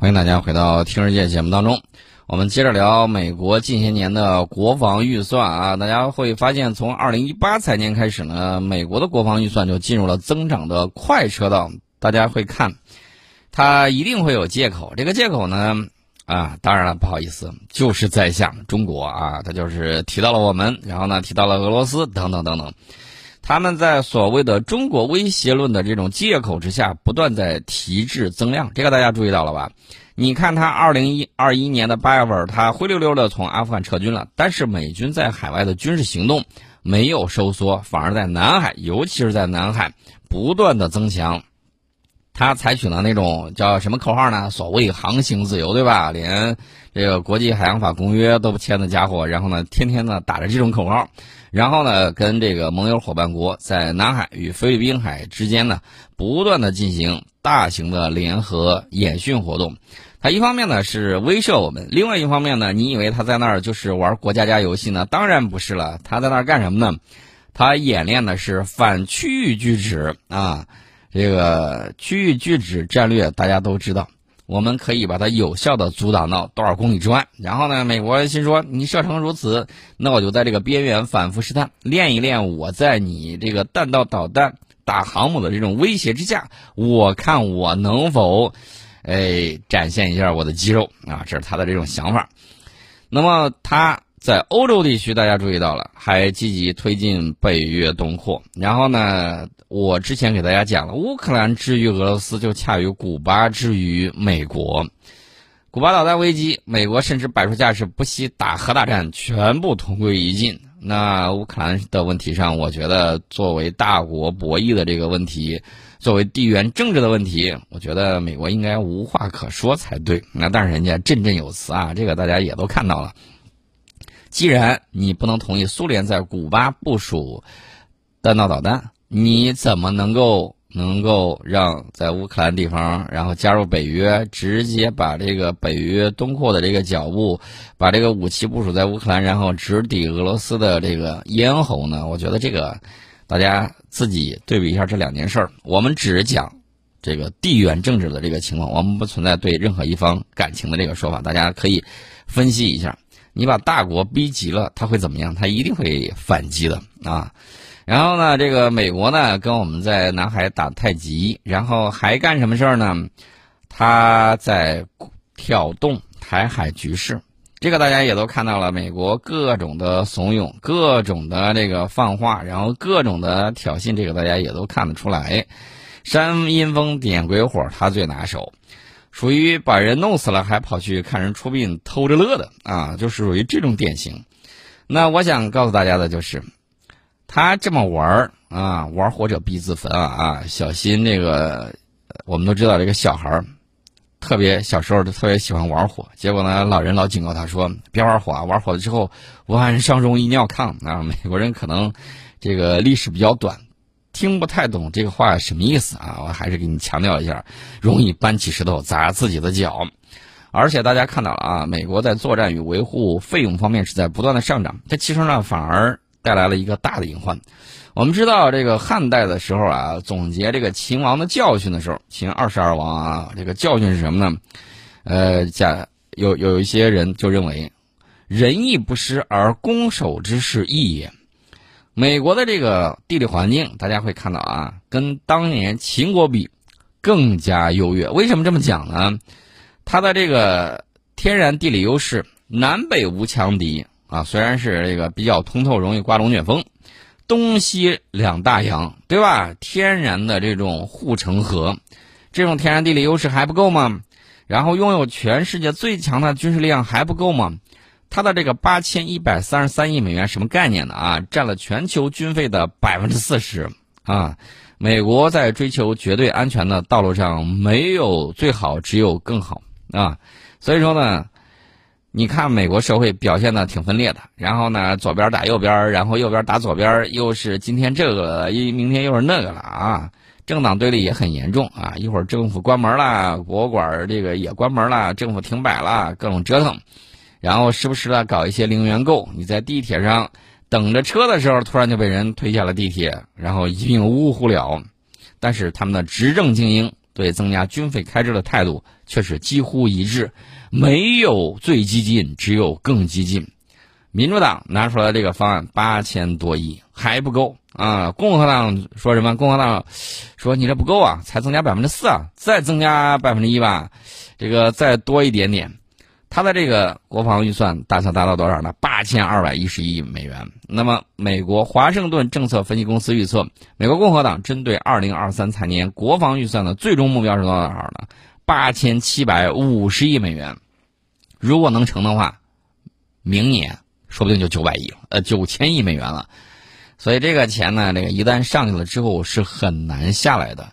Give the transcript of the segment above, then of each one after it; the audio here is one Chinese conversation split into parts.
欢迎大家回到《听世界》节目当中，我们接着聊美国近些年的国防预算啊。大家会发现，从二零一八财年开始呢，美国的国防预算就进入了增长的快车道。大家会看，它一定会有借口。这个借口呢，啊，当然了，不好意思，就是在下中国啊，它就是提到了我们，然后呢，提到了俄罗斯等等等等。他们在所谓的中国威胁论的这种借口之下，不断在提质增量，这个大家注意到了吧？你看，他二零一二一年的八月份，他灰溜溜的从阿富汗撤军了，但是美军在海外的军事行动没有收缩，反而在南海，尤其是在南海不断的增强。他采取了那种叫什么口号呢？所谓航行自由，对吧？连这个国际海洋法公约都不签的家伙，然后呢，天天呢打着这种口号，然后呢，跟这个盟友伙伴国在南海与菲律宾海之间呢，不断的进行大型的联合演训活动。他一方面呢是威慑我们，另外一方面呢，你以为他在那儿就是玩过家家游戏呢？当然不是了，他在那儿干什么呢？他演练的是反区域拒止啊。这个区域拒止战略大家都知道，我们可以把它有效的阻挡到多少公里之外。然后呢，美国心说你射程如此，那我就在这个边缘反复试探，练一练我在你这个弹道导弹打航母的这种威胁之下，我看我能否，哎，展现一下我的肌肉啊！这是他的这种想法。那么他。在欧洲地区，大家注意到了，还积极推进北约东扩。然后呢，我之前给大家讲了，乌克兰之于俄罗斯，就恰于古巴之于美国。古巴导弹危机，美国甚至摆出架势，不惜打核大战，全部同归于尽。那乌克兰的问题上，我觉得作为大国博弈的这个问题，作为地缘政治的问题，我觉得美国应该无话可说才对。那但是人家振振有词啊，这个大家也都看到了。既然你不能同意苏联在古巴部署弹道导弹，你怎么能够能够让在乌克兰地方，然后加入北约，直接把这个北约东扩的这个脚步，把这个武器部署在乌克兰，然后直抵俄罗斯的这个咽喉呢？我觉得这个大家自己对比一下这两件事儿。我们只讲这个地缘政治的这个情况，我们不存在对任何一方感情的这个说法，大家可以分析一下。你把大国逼急了，他会怎么样？他一定会反击的啊！然后呢，这个美国呢，跟我们在南海打太极，然后还干什么事儿呢？他在挑动台海局势，这个大家也都看到了。美国各种的怂恿，各种的这个放话，然后各种的挑衅，这个大家也都看得出来。煽阴风点鬼火，他最拿手。属于把人弄死了还跑去看人出殡偷着乐的啊，就是属于这种典型。那我想告诉大家的就是，他这么玩儿啊，玩火者必自焚啊啊，小心这个。我们都知道这个小孩儿特别小时候就特别喜欢玩火，结果呢，老人老警告他说别玩火啊，玩火了之后晚上容易尿炕啊。美国人可能这个历史比较短。听不太懂这个话什么意思啊？我还是给你强调一下，容易搬起石头砸自己的脚。而且大家看到了啊，美国在作战与维护费用方面是在不断的上涨，这其实呢反而带来了一个大的隐患。我们知道这个汉代的时候啊，总结这个秦王的教训的时候，秦二十二王啊，这个教训是什么呢？呃，假有有一些人就认为，仁义不施而攻守之势异也。美国的这个地理环境，大家会看到啊，跟当年秦国比更加优越。为什么这么讲呢？它的这个天然地理优势，南北无强敌啊，虽然是这个比较通透，容易刮龙卷风，东西两大洋，对吧？天然的这种护城河，这种天然地理优势还不够吗？然后拥有全世界最强的军事力量还不够吗？它的这个八千一百三十三亿美元什么概念呢？啊，占了全球军费的百分之四十啊！美国在追求绝对安全的道路上，没有最好，只有更好啊！所以说呢，你看美国社会表现的挺分裂的，然后呢，左边打右边，然后右边打左边，又是今天这个，一明天又是那个了啊！政党对立也很严重啊！一会儿政府关门了，博物馆这个也关门了，政府停摆了，各种折腾。然后时不时的搞一些零元购，你在地铁上等着车的时候，突然就被人推下了地铁，然后一命呜呼了。但是他们的执政精英对增加军费开支的态度却是几乎一致，没有最激进，只有更激进。民主党拿出来这个方案八千多亿还不够啊！共和党说什么？共和党说你这不够啊，才增加百分之四啊，再增加百分之一吧，这个再多一点点。他的这个国防预算大小达到多少呢？八千二百一十亿美元。那么，美国华盛顿政策分析公司预测，美国共和党针对二零二三财年国防预算的最终目标是多少呢？八千七百五十亿美元。如果能成的话，明年说不定就九百亿了，呃，九千亿美元了。所以这个钱呢，这个一旦上去了之后是很难下来的。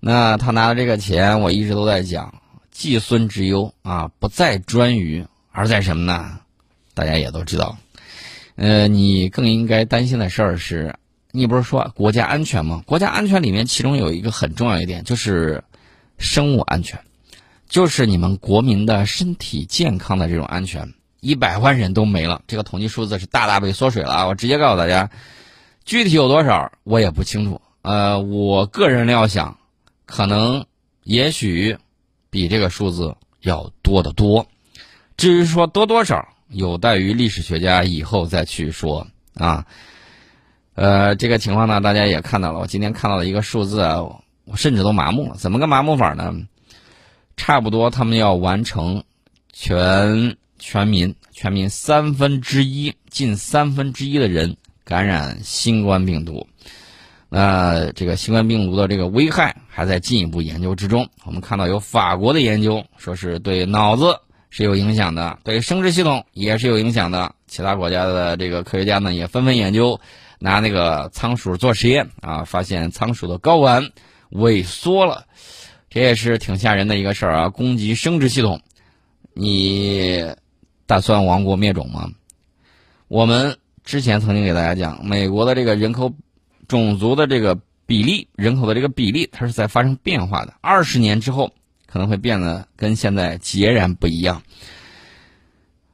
那他拿的这个钱，我一直都在讲。继孙之忧啊，不在专于，而在什么呢？大家也都知道，呃，你更应该担心的事儿是，你不是说国家安全吗？国家安全里面，其中有一个很重要一点，就是生物安全，就是你们国民的身体健康的这种安全。一百万人都没了，这个统计数字是大大被缩水了啊！我直接告诉大家，具体有多少我也不清楚。呃，我个人料想，可能，也许。比这个数字要多得多，至于说多多少，有待于历史学家以后再去说啊。呃，这个情况呢，大家也看到了。我今天看到了一个数字啊，我甚至都麻木了。怎么个麻木法呢？差不多他们要完成全全民全民三分之一近三分之一的人感染新冠病毒。那这个新冠病毒的这个危害还在进一步研究之中。我们看到有法国的研究说是对脑子是有影响的，对生殖系统也是有影响的。其他国家的这个科学家呢也纷纷研究，拿那个仓鼠做实验啊，发现仓鼠的睾丸萎缩了，这也是挺吓人的一个事儿啊。攻击生殖系统，你打算亡国灭种吗？我们之前曾经给大家讲，美国的这个人口。种族的这个比例，人口的这个比例，它是在发生变化的。二十年之后，可能会变得跟现在截然不一样。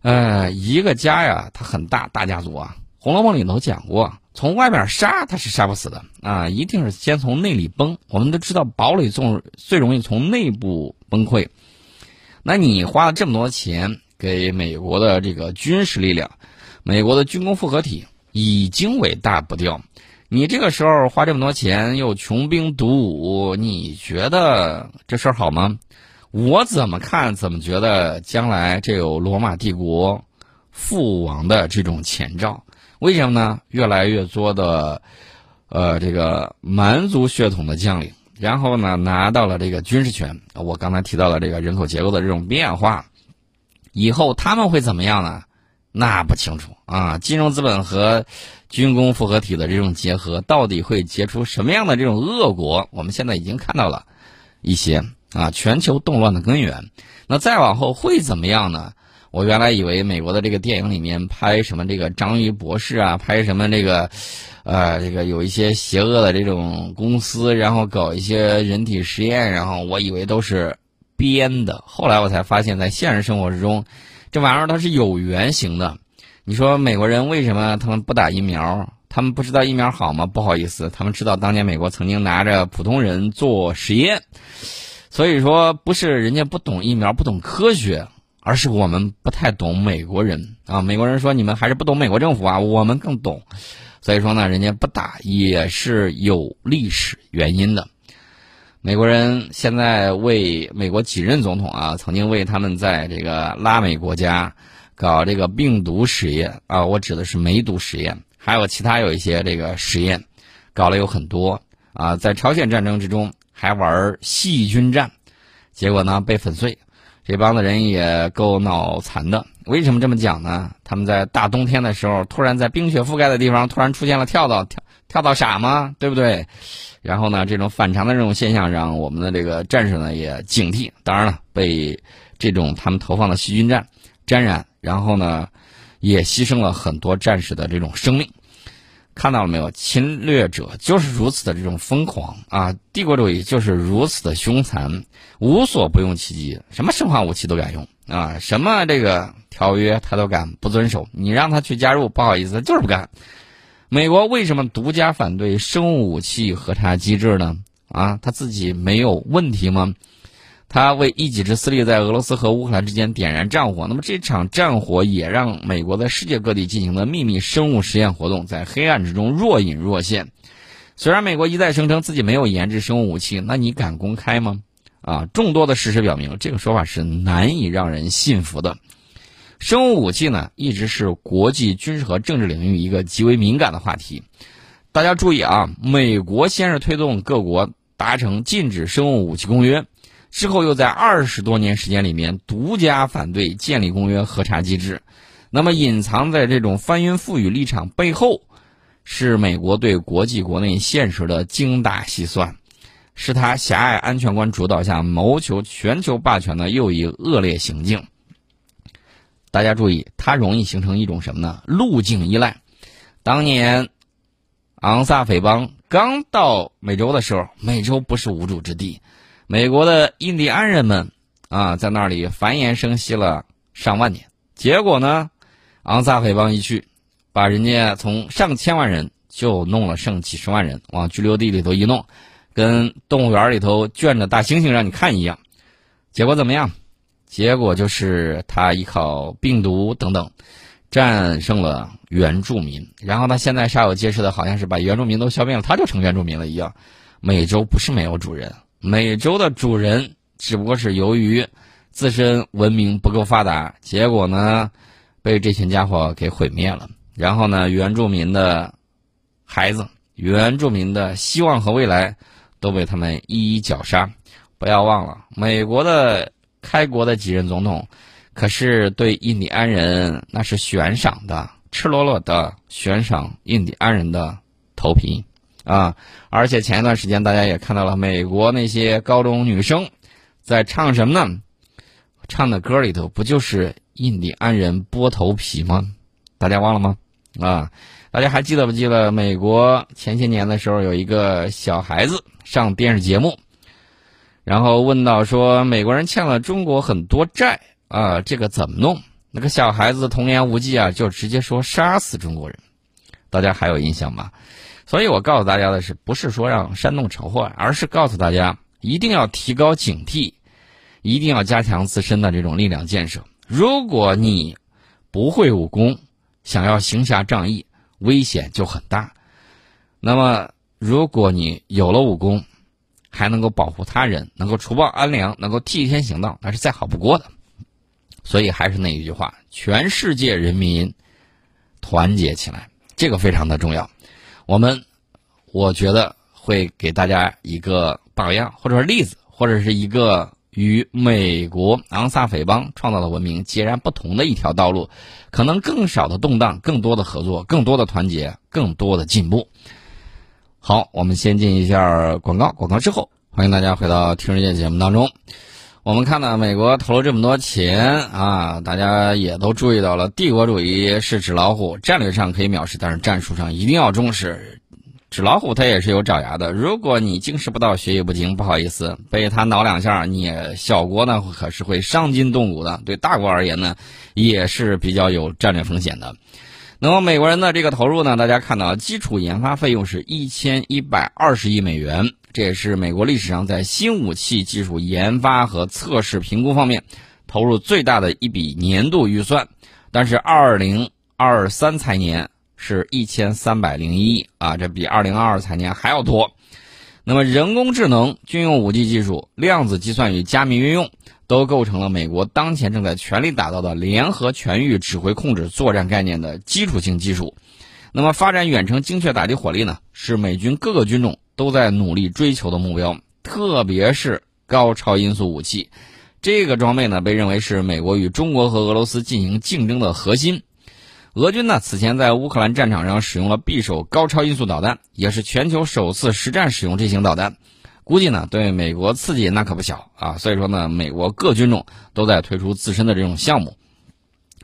呃，一个家呀，它很大，大家族啊，《红楼梦》里头讲过，从外边杀它是杀不死的啊，一定是先从内里崩。我们都知道，堡垒最最容易从内部崩溃。那你花了这么多钱给美国的这个军事力量，美国的军工复合体已经伟大不掉。你这个时候花这么多钱又穷兵黩武，你觉得这事儿好吗？我怎么看怎么觉得将来这有罗马帝国覆亡的这种前兆。为什么呢？越来越多的呃这个蛮族血统的将领，然后呢拿到了这个军事权。我刚才提到了这个人口结构的这种变化，以后他们会怎么样呢？那不清楚啊！金融资本和军工复合体的这种结合，到底会结出什么样的这种恶果？我们现在已经看到了一些啊，全球动乱的根源。那再往后会怎么样呢？我原来以为美国的这个电影里面拍什么这个章鱼博士啊，拍什么这个，呃，这个有一些邪恶的这种公司，然后搞一些人体实验，然后我以为都是编的。后来我才发现，在现实生活之中。这玩意儿它是有原型的，你说美国人为什么他们不打疫苗？他们不知道疫苗好吗？不好意思，他们知道当年美国曾经拿着普通人做实验，所以说不是人家不懂疫苗、不懂科学，而是我们不太懂美国人啊。美国人说你们还是不懂美国政府啊，我们更懂，所以说呢，人家不打也是有历史原因的。美国人现在为美国几任总统啊，曾经为他们在这个拉美国家搞这个病毒实验啊，我指的是梅毒实验，还有其他有一些这个实验，搞了有很多啊，在朝鲜战争之中还玩细菌战，结果呢被粉碎，这帮子人也够脑残的。为什么这么讲呢？他们在大冬天的时候，突然在冰雪覆盖的地方突然出现了跳蚤，跳跳蚤傻吗？对不对？然后呢，这种反常的这种现象让我们的这个战士呢也警惕。当然了，被这种他们投放的细菌战沾染，然后呢，也牺牲了很多战士的这种生命。看到了没有？侵略者就是如此的这种疯狂啊！帝国主义就是如此的凶残，无所不用其极，什么生化武器都敢用啊！什么这个条约他都敢不遵守。你让他去加入，不好意思，他就是不干。美国为什么独家反对生物武器核查机制呢？啊，他自己没有问题吗？他为一己之私利，在俄罗斯和乌克兰之间点燃战火。那么这场战火也让美国在世界各地进行的秘密生物实验活动在黑暗之中若隐若现。虽然美国一再声称自己没有研制生物武器，那你敢公开吗？啊，众多的事实表明，这个说法是难以让人信服的。生物武器呢，一直是国际军事和政治领域一个极为敏感的话题。大家注意啊，美国先是推动各国达成禁止生物武器公约。之后又在二十多年时间里面独家反对建立公约核查机制，那么隐藏在这种翻云覆雨立场背后，是美国对国际国内现实的精打细算，是他狭隘安全观主导下谋求全球霸权的又一恶劣行径。大家注意，它容易形成一种什么呢？路径依赖。当年昂萨匪帮刚到美洲的时候，美洲不是无主之地。美国的印第安人们啊，在那里繁衍生息了上万年。结果呢，昂萨匪帮一去，把人家从上千万人就弄了剩几十万人，往拘留地里头一弄，跟动物园里头圈着大猩猩让你看一样。结果怎么样？结果就是他依靠病毒等等，战胜了原住民。然后他现在煞有介事的，好像是把原住民都消灭了，他就成原住民了一样。美洲不是没有主人。美洲的主人只不过是由于自身文明不够发达，结果呢被这群家伙给毁灭了。然后呢，原住民的孩子、原住民的希望和未来都被他们一一绞杀。不要忘了，美国的开国的几任总统可是对印第安人那是悬赏的，赤裸裸的悬赏印第安人的头皮。啊！而且前一段时间大家也看到了，美国那些高中女生在唱什么呢？唱的歌里头不就是印第安人剥头皮吗？大家忘了吗？啊！大家还记得不记得美国前些年的时候有一个小孩子上电视节目，然后问到说美国人欠了中国很多债啊，这个怎么弄？那个小孩子童言无忌啊，就直接说杀死中国人。大家还有印象吗？所以我告诉大家的是，不是说让煽动仇恨，而是告诉大家一定要提高警惕，一定要加强自身的这种力量建设。如果你不会武功，想要行侠仗义，危险就很大。那么，如果你有了武功，还能够保护他人，能够除暴安良，能够替天行道，那是再好不过的。所以还是那一句话：全世界人民团结起来，这个非常的重要。我们，我觉得会给大家一个榜样，或者说例子，或者是一个与美国昂萨匪帮创造的文明截然不同的一条道路，可能更少的动荡，更多的合作，更多的团结，更多的进步。好，我们先进一下广告，广告之后，欢迎大家回到《听世界》节目当中。我们看到美国投了这么多钱啊，大家也都注意到了，帝国主义是纸老虎，战略上可以藐视，但是战术上一定要重视。纸老虎它也是有爪牙的，如果你经识不到，学艺不精，不好意思，被他挠两下，你小国呢可是会伤筋动骨的。对大国而言呢，也是比较有战略风险的。那么美国人的这个投入呢，大家看到基础研发费用是一千一百二十亿美元。这也是美国历史上在新武器技术研发和测试评估方面投入最大的一笔年度预算，但是二零二三财年是一千三百零一亿啊，这比二零二二财年还要多。那么，人工智能、军用武器技术、量子计算与加密运用都构成了美国当前正在全力打造的联合全域指挥控制作战概念的基础性技术。那么，发展远程精确打击火力呢，是美军各个军种。都在努力追求的目标，特别是高超音速武器，这个装备呢被认为是美国与中国和俄罗斯进行竞争的核心。俄军呢此前在乌克兰战场上使用了匕首高超音速导弹，也是全球首次实战使用这型导弹，估计呢对美国刺激那可不小啊。所以说呢，美国各军种都在推出自身的这种项目。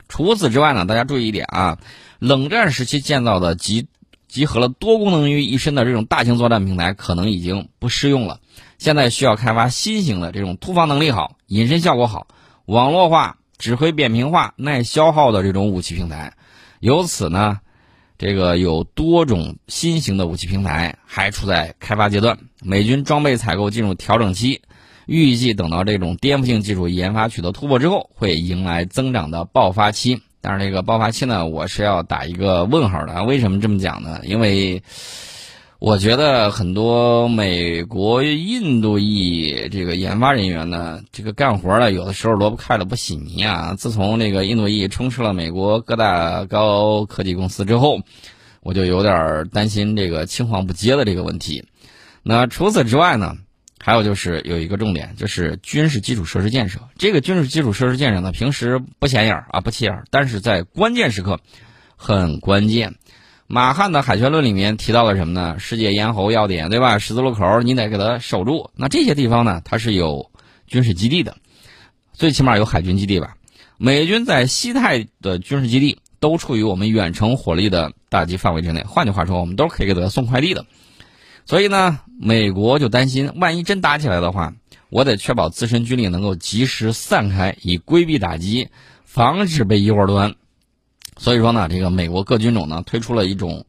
除此之外呢，大家注意一点啊，冷战时期建造的集。集合了多功能于一身的这种大型作战平台可能已经不适用了，现在需要开发新型的这种突防能力好、隐身效果好、网络化、指挥扁平化、耐消耗的这种武器平台。由此呢，这个有多种新型的武器平台还处在开发阶段，美军装备采购进入调整期，预计等到这种颠覆性技术研发取得突破之后，会迎来增长的爆发期。但是这个爆发期呢，我是要打一个问号的。为什么这么讲呢？因为我觉得很多美国、印度裔这个研发人员呢，这个干活呢，有的时候萝卜开了不洗泥啊。自从那个印度裔充斥了美国各大高科技公司之后，我就有点担心这个青黄不接的这个问题。那除此之外呢，还有就是有一个重点，就是军事基础设施建设。这个军事基础设施建设呢，平时不显眼啊，不起眼，但是在关键时刻很关键。马汉的海权论里面提到了什么呢？世界咽喉要点，对吧？十字路口你得给它守住。那这些地方呢，它是有军事基地的，最起码有海军基地吧？美军在西太的军事基地都处于我们远程火力的打击范围之内。换句话说，我们都是可以给他送快递的。所以呢，美国就担心，万一真打起来的话，我得确保自身军力能够及时散开，以规避打击，防止被一窝端。所以说呢，这个美国各军种呢推出了一种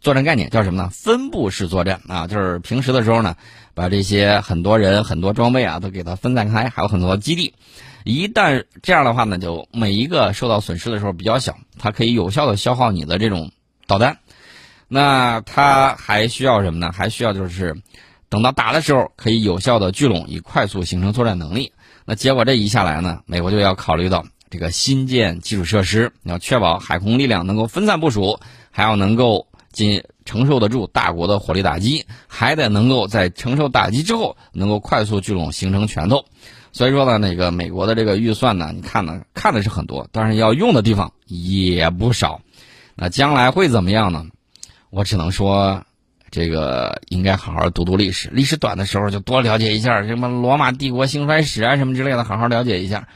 作战概念，叫什么呢？分布式作战啊，就是平时的时候呢，把这些很多人、很多装备啊都给它分散开，还有很多基地。一旦这样的话呢，就每一个受到损失的时候比较小，它可以有效的消耗你的这种导弹。那它还需要什么呢？还需要就是等到打的时候可以有效的聚拢，以快速形成作战能力。那结果这一下来呢，美国就要考虑到。这个新建基础设施，要确保海空力量能够分散部署，还要能够仅承受得住大国的火力打击，还得能够在承受打击之后能够快速聚拢形成拳头。所以说呢，那个美国的这个预算呢，你看呢看的是很多，但是要用的地方也不少。那将来会怎么样呢？我只能说，这个应该好好读读历史，历史短的时候就多了解一下什么罗马帝国兴衰史啊什么之类的，好好了解一下。